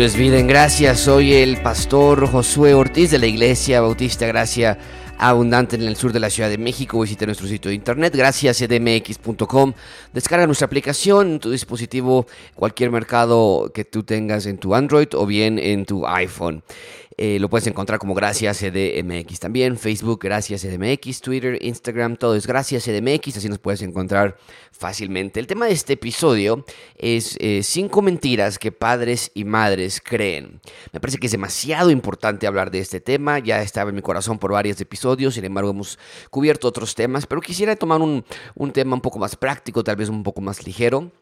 Esto es. Soy el pastor Josué Ortiz de la Iglesia Bautista Gracia Abundante en el sur de la Ciudad de México. Visita nuestro sitio de internet, gracias edmx.com. Descarga nuestra aplicación en tu dispositivo, cualquier mercado que tú tengas en tu Android o bien en tu iPhone. Eh, lo puedes encontrar como Gracias CDMX también, Facebook Gracias CDMX, Twitter, Instagram, todo es Gracias CDMX, así nos puedes encontrar fácilmente. El tema de este episodio es eh, cinco mentiras que padres y madres creen. Me parece que es demasiado importante hablar de este tema, ya estaba en mi corazón por varios episodios, sin embargo hemos cubierto otros temas, pero quisiera tomar un, un tema un poco más práctico, tal vez un poco más ligero.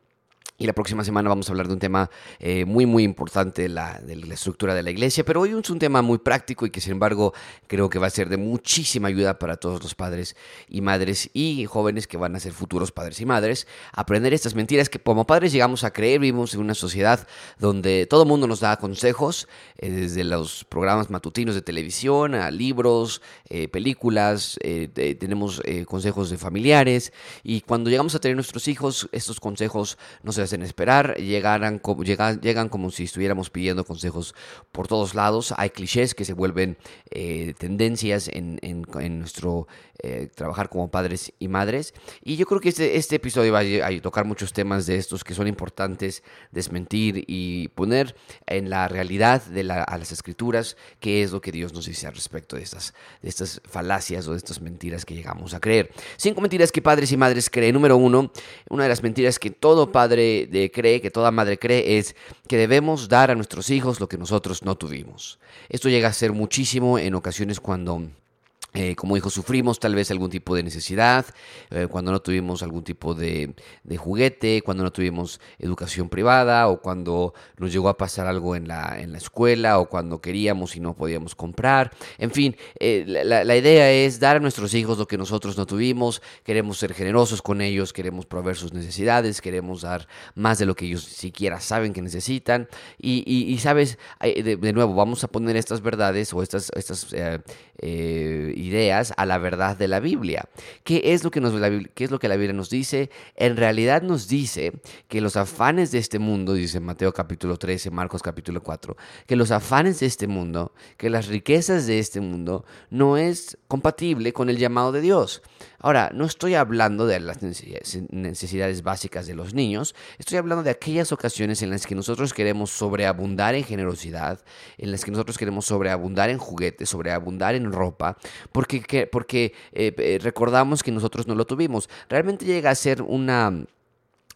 Y la próxima semana vamos a hablar de un tema eh, muy, muy importante, la, de la estructura de la iglesia. Pero hoy es un tema muy práctico y que, sin embargo, creo que va a ser de muchísima ayuda para todos los padres y madres y jóvenes que van a ser futuros padres y madres. Aprender estas mentiras que, como padres, llegamos a creer. Vivimos en una sociedad donde todo el mundo nos da consejos, eh, desde los programas matutinos de televisión a libros, eh, películas. tenemos consejos de familiares. Y cuando llegamos a tener nuestros hijos, estos consejos no se en esperar, llegaran, llegan, llegan como si estuviéramos pidiendo consejos por todos lados. Hay clichés que se vuelven eh, tendencias en, en, nuestro eh, trabajar como padres y madres. Y yo creo que este, este episodio va a, tocar muchos temas de estos que son importantes desmentir y poner en la realidad de la, a las escrituras qué es lo que Dios nos dice al respecto de estas, de estas falacias o de estas mentiras que llegamos a creer. Cinco mentiras que padres y madres creen. Número uno, una de las mentiras que todo padre de, cree, que toda madre cree, es que debemos dar a nuestros hijos lo que nosotros no tuvimos. Esto llega a ser muchísimo en ocasiones cuando eh, como hijos sufrimos tal vez algún tipo de necesidad, eh, cuando no tuvimos algún tipo de, juguete, cuando no tuvimos educación privada o cuando nos llegó a pasar algo en la, en la escuela o cuando queríamos y no podíamos comprar. En fin, eh, la, la, idea es dar a nuestros hijos lo que nosotros no tuvimos, queremos ser generosos con ellos, queremos proveer sus necesidades, queremos dar más de lo que ellos siquiera saben que necesitan. Y, y, sabes, de, de, nuevo, vamos a poner estas verdades o estas... estas ideas a la verdad de la Biblia. ¿Qué es lo que, nos, la, qué es lo que la Biblia nos dice? En realidad nos dice que los afanes de este mundo, dice Mateo capítulo 13, Marcos capítulo 4, que los afanes de este mundo, que las riquezas de este mundo no es compatible con el llamado de Dios. Ahora, no estoy hablando de las necesidades básicas de los niños, estoy hablando de aquellas ocasiones en las que nosotros queremos sobreabundar en generosidad, en las que nosotros queremos sobreabundar en juguetes, sobreabundar en ropa, porque, porque eh, eh, recordamos que nosotros no lo tuvimos. Realmente llega a ser una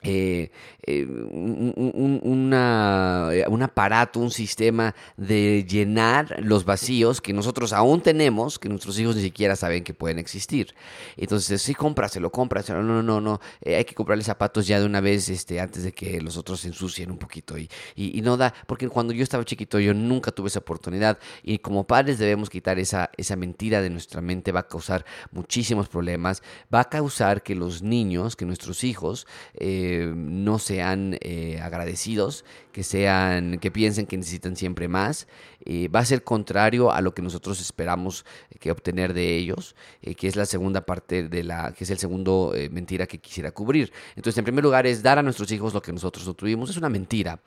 eh, eh, un, una, eh, un, aparato, un sistema de llenar los vacíos que nosotros aún tenemos, que nuestros hijos ni siquiera saben que pueden existir. Entonces, sí, cómpraselo, cómpraselo. No, no, no, hay que comprarle zapatos ya de una vez este, antes de que los otros se ensucien un poquito. Y, y, no da, porque cuando yo estaba chiquito yo nunca tuve esa oportunidad. Y como padres debemos quitar esa, esa mentira de nuestra mente, va a causar muchísimos problemas, va a causar que los niños, que nuestros hijos, no sean eh, agradecidos, que sean, que piensen que necesitan siempre más, eh, va a ser contrario a lo que nosotros esperamos que obtener de ellos, eh, que es la segunda parte de la, que es el segundo mentira que quisiera cubrir. Entonces, en primer lugar, es dar a nuestros hijos lo que nosotros no tuvimos, es una mentira.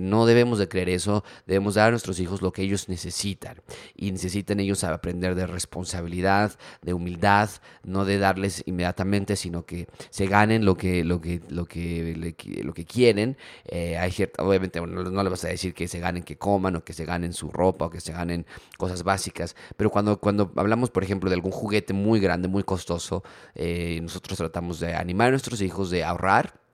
no debemos de creer eso, debemos dar a nuestros hijos lo que ellos necesitan. Y necesitan ellos aprender de responsabilidad, de humildad, no de darles inmediatamente, sino que se ganen lo que, lo que, lo que lo que quieren. Eh, obviamente no, le vas a decir que se ganen que coman o que se ganen su ropa o que se ganen cosas básicas, pero cuando, cuando hablamos, por ejemplo, de algún juguete muy grande, muy costoso, eh, nosotros tratamos de animar a nuestros hijos de ahorrar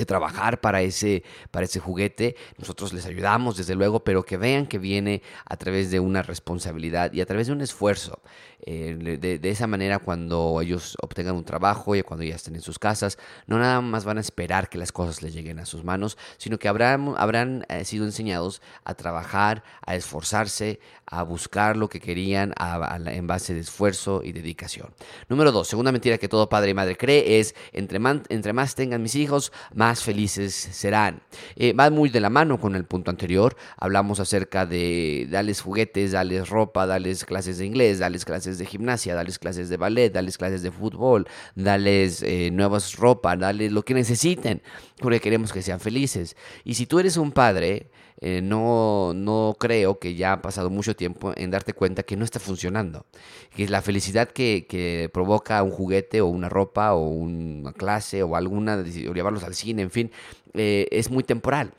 de trabajar para ese, para ese juguete. Nosotros les ayudamos, desde luego, pero que vean que viene a través de una responsabilidad y a través de un esfuerzo. Eh, de, esa manera, cuando ellos obtengan un trabajo y cuando ya estén en sus casas, no nada más van a esperar que las cosas les lleguen a sus manos, sino que habrán, habrán eh, sido enseñados a trabajar, a esforzarse, a buscar lo que querían en base de esfuerzo y dedicación. Número dos, segunda mentira que todo padre y madre cree es, entre, entre más tengan mis hijos, más felices serán. Eh, va muy de la mano con el punto anterior. Hablamos acerca de darles juguetes, darles ropa, darles clases de inglés, darles clases de gimnasia, darles clases de ballet, darles clases de fútbol, darles eh, nuevas ropa, darles lo que necesiten, porque queremos que sean felices. Y si tú eres un padre, eh, no, no creo que ya ha pasado mucho tiempo en darte cuenta que no está funcionando. Que la felicidad que, que provoca un juguete o una ropa o una clase o alguna, o llevarlos al cine, en fin, eh, es muy temporal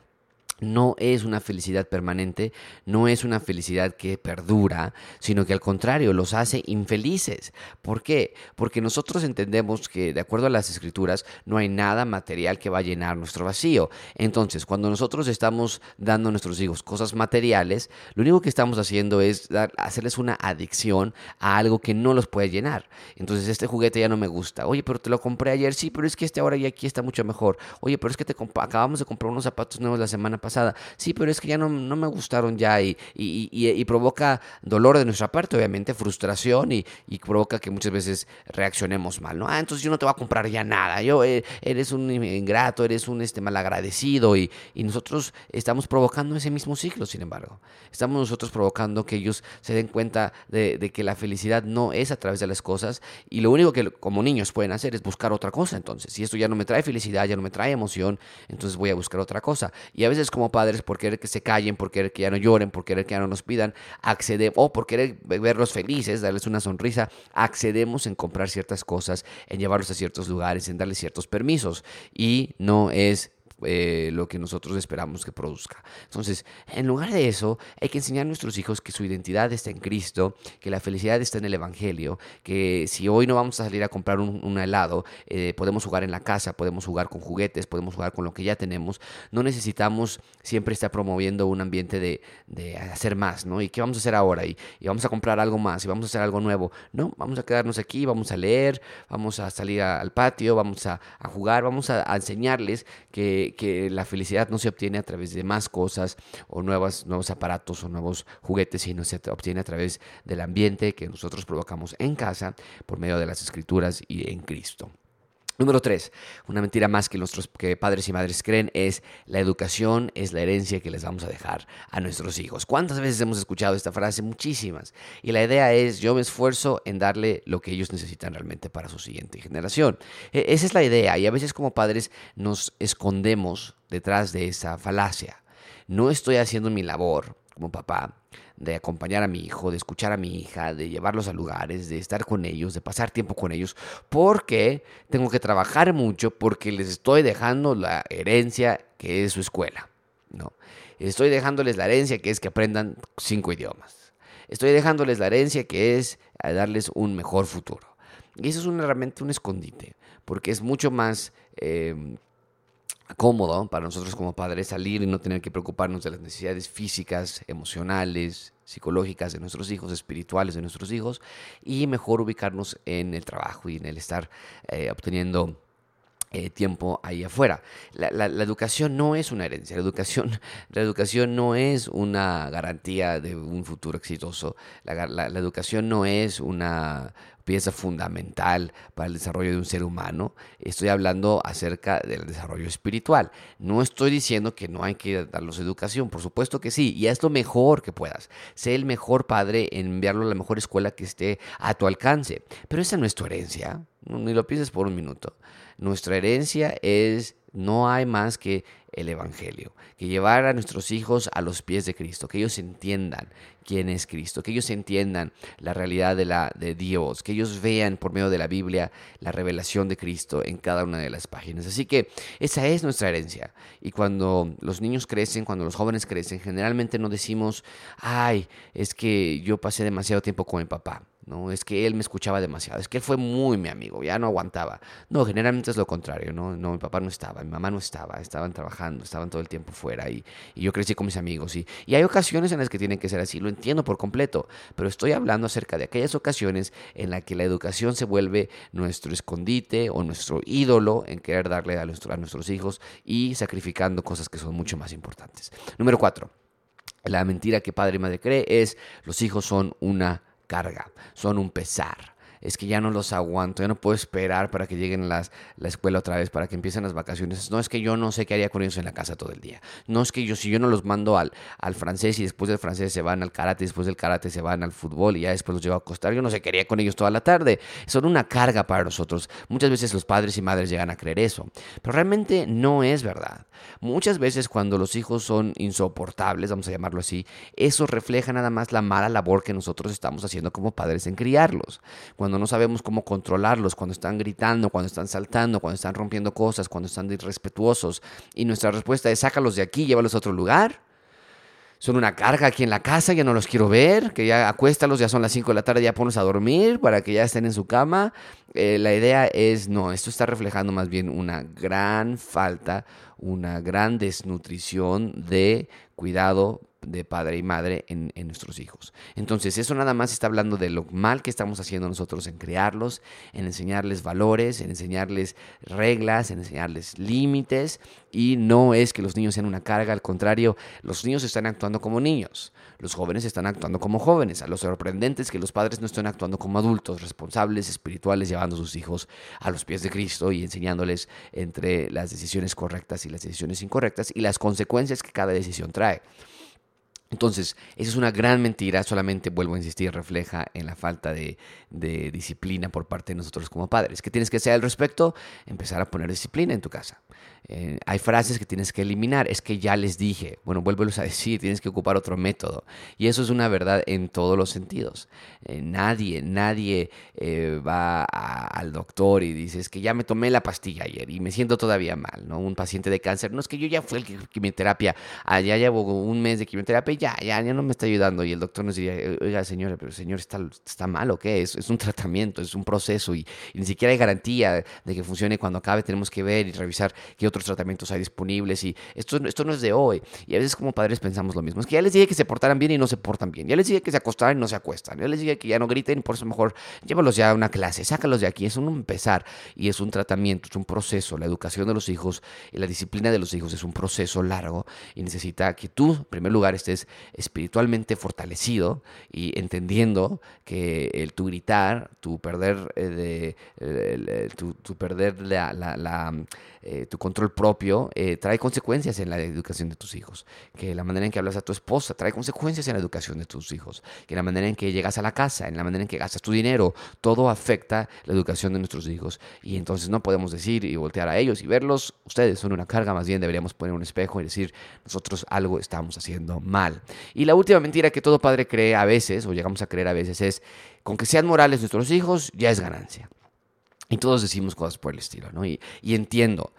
no es una felicidad permanente, no es una felicidad que perdura, sino que al contrario los hace infelices. ¿Por qué? Porque nosotros entendemos que de acuerdo a las escrituras no hay nada material que va a llenar nuestro vacío. Entonces, cuando nosotros estamos dando a nuestros hijos cosas materiales, lo único que estamos haciendo es hacerles una adicción a algo que no los puede llenar. Entonces, este juguete ya no me gusta. Oye, pero te lo compré ayer, sí, pero es que este ahora ya aquí está mucho mejor. Oye, pero es que te acabamos de comprar unos zapatos nuevos la semana pasada Sí, pero es que ya no, no me gustaron ya y, y, provoca dolor de nuestra parte, obviamente, frustración y, provoca que muchas veces reaccionemos mal, ¿no? Ah, entonces yo no te voy a comprar ya nada, yo eh, eres un ingrato, eres un este, malagradecido y, y nosotros estamos provocando ese mismo ciclo, sin embargo. Estamos nosotros provocando que ellos se den cuenta de, de que la felicidad no es a través de las cosas y lo único que como niños pueden hacer es buscar otra cosa, entonces. Si esto ya no me trae felicidad, ya no me trae emoción, entonces voy a buscar otra cosa. Y a veces como padres por querer que se callen, por querer que ya no lloren, por querer que ya no nos pidan, accedemos, o por querer verlos felices, darles una sonrisa, accedemos en comprar ciertas cosas, en llevarlos a ciertos lugares, en darles ciertos permisos. Y no es eh, lo que nosotros esperamos que produzca. Entonces, en lugar de eso, hay que enseñar a nuestros hijos que su identidad está en Cristo, que la felicidad está en el Evangelio, que si hoy no vamos a salir a comprar un, helado, eh, podemos jugar en la casa, podemos jugar con juguetes, podemos jugar con lo que ya tenemos. No necesitamos siempre estar promoviendo un ambiente de, hacer más, ¿no? ¿Y qué vamos a hacer ahora? Y, vamos a comprar algo más, y vamos a hacer algo nuevo. No, vamos a quedarnos aquí, vamos a leer, vamos a salir al patio, vamos a, jugar, vamos a enseñarles que, que, la felicidad no se obtiene a través de más cosas o nuevos aparatos o nuevos juguetes, sino se obtiene a través del ambiente que nosotros provocamos en casa por medio de las escrituras y en Cristo. Número tres, una mentira más que nuestros que padres y madres creen es la educación es la herencia que les vamos a dejar a nuestros hijos. ¿Cuántas veces hemos escuchado esta frase? Muchísimas. Y la idea es yo me esfuerzo en darle lo que ellos necesitan realmente para su siguiente generación. E, esa es la idea y a veces como padres nos escondemos detrás de esa falacia. No estoy haciendo mi labor como papá de acompañar a mi hijo, de escuchar a mi hija, de llevarlos a lugares, de estar con ellos, de pasar tiempo con ellos, porque tengo que trabajar mucho porque les estoy dejando la herencia que es su escuela, ¿no? Estoy dejándoles la herencia que es que aprendan cinco idiomas. Estoy dejándoles la herencia que es darles un mejor futuro. Y eso es realmente un escondite, porque es mucho más eh, cómodo para nosotros como padres salir y no tener que preocuparnos de las necesidades físicas, emocionales, psicológicas de nuestros hijos, espirituales de nuestros hijos, y mejor ubicarnos en el trabajo y en el estar eh, obteniendo eh, tiempo ahí afuera. La, educación no es una herencia, la educación, la educación no es una garantía de un futuro exitoso, la educación no es una pieza fundamental para el desarrollo de un ser humano. Estoy hablando acerca del desarrollo espiritual. No estoy diciendo que no hay que darlos educación, por supuesto que sí, y es lo mejor que puedas. Sé el mejor padre en enviarlo a la mejor escuela que esté a tu alcance. Pero esa no es tu herencia, ni lo pienses por un minuto. Nuestra herencia es, no hay más que el Evangelio, que llevar a nuestros hijos a los pies de Cristo, que ellos entiendan quién es Cristo, que ellos entiendan la realidad de, la, de Dios, que ellos vean por medio de la Biblia la revelación de Cristo en cada una de las páginas. Así que esa es nuestra herencia. Y cuando los niños crecen, cuando los jóvenes crecen, generalmente no decimos, ay, es que yo pasé demasiado tiempo con mi papá. ¿No? Es que él me escuchaba demasiado, es que él fue muy mi amigo, ya no aguantaba. No, generalmente es lo contrario, ¿no? No, mi papá no estaba, mi mamá no estaba, estaban trabajando, estaban todo el tiempo fuera y, y yo crecí con mis amigos. Y, y hay ocasiones en las que tienen que ser así, lo entiendo por completo, pero estoy hablando acerca de aquellas ocasiones en las que la educación se vuelve nuestro escondite o nuestro ídolo en querer darle a, a nuestros hijos y sacrificando cosas que son mucho más importantes. Número cuatro, la mentira que padre y madre cree es los hijos son una carga, son un pesar. Es que ya no los aguanto, ya no puedo esperar para que lleguen las, la escuela otra vez, para que empiecen las vacaciones. No es que yo no sé qué haría con ellos en la casa todo el día. No es que yo, si yo no los mando al, al francés y después del francés se van al karate, después del karate se van al fútbol y ya después los llevo a acostar, yo no sé qué haría con ellos toda la tarde. Son una carga para nosotros. Muchas veces los padres y madres llegan a creer eso, pero realmente no es verdad. Muchas veces cuando los hijos son insoportables, vamos a llamarlo así, eso refleja nada más la mala labor que nosotros estamos haciendo como padres en criarlos. Cuando no sabemos cómo controlarlos, cuando están gritando, cuando están saltando, cuando están rompiendo cosas, cuando están irrespetuosos. Y nuestra respuesta es sácalos de aquí, llévalos a otro lugar. Son una carga aquí en la casa, ya no los quiero ver, que ya acuéstalos, ya son las 5 de la tarde, ya pones a dormir para que ya estén en su cama. Eh, la idea es, no, esto está reflejando más bien una gran falta, una gran desnutrición de cuidado de padre y madre en, nuestros hijos. Entonces, eso nada más está hablando de lo mal que estamos haciendo nosotros en crearlos, en enseñarles valores, en enseñarles reglas, en enseñarles límites. Y no es que los niños sean una carga, al contrario, los niños están actuando como niños, los jóvenes están actuando como jóvenes. A lo sorprendente es que los padres no estén actuando como adultos, responsables, espirituales, llevando a sus hijos a los pies de Cristo y enseñándoles entre las decisiones correctas y las decisiones incorrectas y las consecuencias que cada decisión trae. Entonces, esa es una gran mentira, solamente vuelvo a insistir, refleja en la falta de, disciplina por parte de nosotros como padres. ¿Qué tienes que hacer al respecto? Empezar a poner disciplina en tu casa. Eh, hay frases que tienes que eliminar, es que ya les dije, bueno, vuélvelos a decir, tienes que ocupar otro método. Y eso es una verdad en todos los sentidos. Eh, nadie, nadie eh, va al doctor y dice, es que ya me tomé la pastilla ayer y me siento todavía mal, ¿no? Un paciente de cáncer, no es que yo ya fui a quimioterapia, allá llevo un mes de quimioterapia y ya, ya, ya no me está ayudando. Y el doctor nos diría, oiga, señora, pero señor, ¿está, está mal o qué? Es, es un tratamiento, es un proceso y, ni siquiera hay garantía de que funcione cuando acabe. Tenemos que ver y revisar qué otros tratamientos hay disponibles y esto, esto no es de hoy. Y a veces como padres pensamos lo mismo. Es que ya les dije que se portaran bien y no se portan bien. Ya les dije que se acostaran y no se acuestan. Ya les dije que ya no griten y por eso mejor llévalos ya a una clase, sácalos de aquí. Es un empezar y es un tratamiento, es un proceso. La educación de los hijos y la disciplina de los hijos es un proceso largo y necesita que tú, en primer lugar, estés espiritualmente fortalecido y entendiendo que el tu gritar, tu perder, eh, de, tu, perder la, eh, tu control propio eh, trae consecuencias en la educación de tus hijos. Que la manera en que hablas a tu esposa trae consecuencias en la educación de tus hijos. Que la manera en que llegas a la casa, en la manera en que gastas tu dinero, todo afecta la educación de nuestros hijos. Y entonces no podemos decir y voltear a ellos y verlos. Ustedes son una carga, más bien deberíamos poner un espejo y decir, nosotros algo estamos haciendo mal. Y la última mentira que todo padre cree a veces, o llegamos a creer a veces, es, con que sean morales nuestros hijos, ya es ganancia. Y todos decimos cosas por el estilo, ¿no? Y, y entiendo.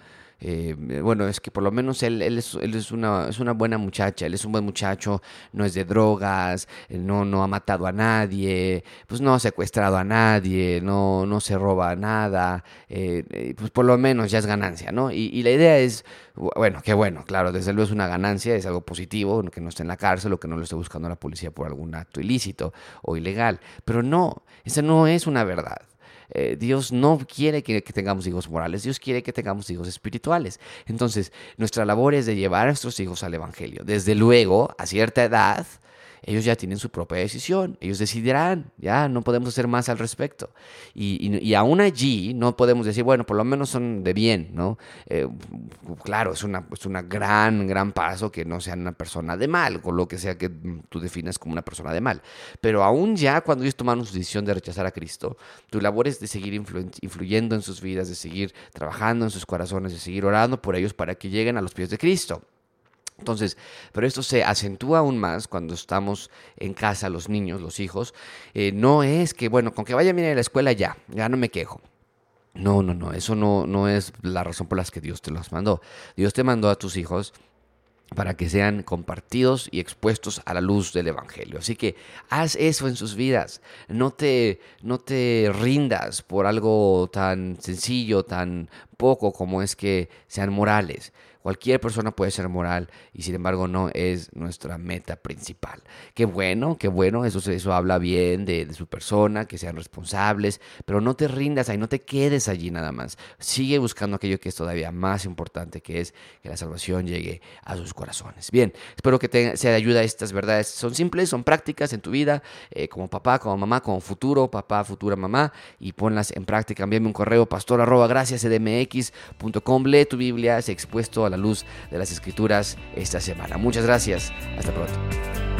Eh, bueno, es que por lo menos él, es, él es, una, es una buena muchacha, él es un buen muchacho, no es de drogas, eh, no, no ha matado a nadie, pues no ha secuestrado a nadie, no, no se roba nada, eh, pues por lo menos ya es ganancia, ¿no? Y, y la idea es, bueno, qué bueno, claro, desde luego es una ganancia, es algo positivo, que no esté en la cárcel o que no lo esté buscando la policía por algún acto ilícito o ilegal, pero no, esa no es una verdad. Eh, Dios no quiere que, tengamos hijos morales, Dios quiere que tengamos hijos espirituales. Entonces, nuestra labor es de llevar a nuestros hijos al Evangelio. Desde luego, a cierta edad, ellos ya tienen su propia decisión, ellos decidirán, ya no podemos hacer más al respecto. Y, y, aún allí no podemos decir, bueno, por lo menos son de bien, ¿no? Eh, claro, es una, es una gran, gran paso que no sean una persona de mal, con lo que sea que tú definas como una persona de mal. Pero aún ya cuando ellos tomaron su decisión de rechazar a Cristo, tu labor es de seguir influyendo en sus vidas, de seguir trabajando en sus corazones, de seguir orando por ellos para que lleguen a los pies de Cristo. Entonces, pero esto se acentúa aún más cuando estamos en casa, los niños, los hijos. Eh, no es que, bueno, con que vaya bien a la escuela ya, ya no me quejo. No, no, no, eso no, no es la razón por la que Dios te los mandó. Dios te mandó a tus hijos para que sean compartidos y expuestos a la luz del Evangelio. Así que haz eso en sus vidas. No te, no te rindas por algo tan sencillo, tan poco como es que sean morales. Cualquier persona puede ser moral y sin embargo no es nuestra meta principal. Qué bueno, qué bueno, eso, eso habla bien de, su persona, que sean responsables, pero no te rindas ahí, no te quedes allí nada más. Sigue buscando aquello que es todavía más importante, que es que la salvación llegue a sus corazones. Bien, espero que te sea de ayuda estas verdades. Son simples, son prácticas en tu vida, eh, como papá, como mamá, como futuro papá, futura mamá, y ponlas en práctica. Envíame un correo pastor arroba gracias Lee tu Biblia, se expuesto a la luz de las escrituras esta semana. Muchas gracias. Hasta pronto.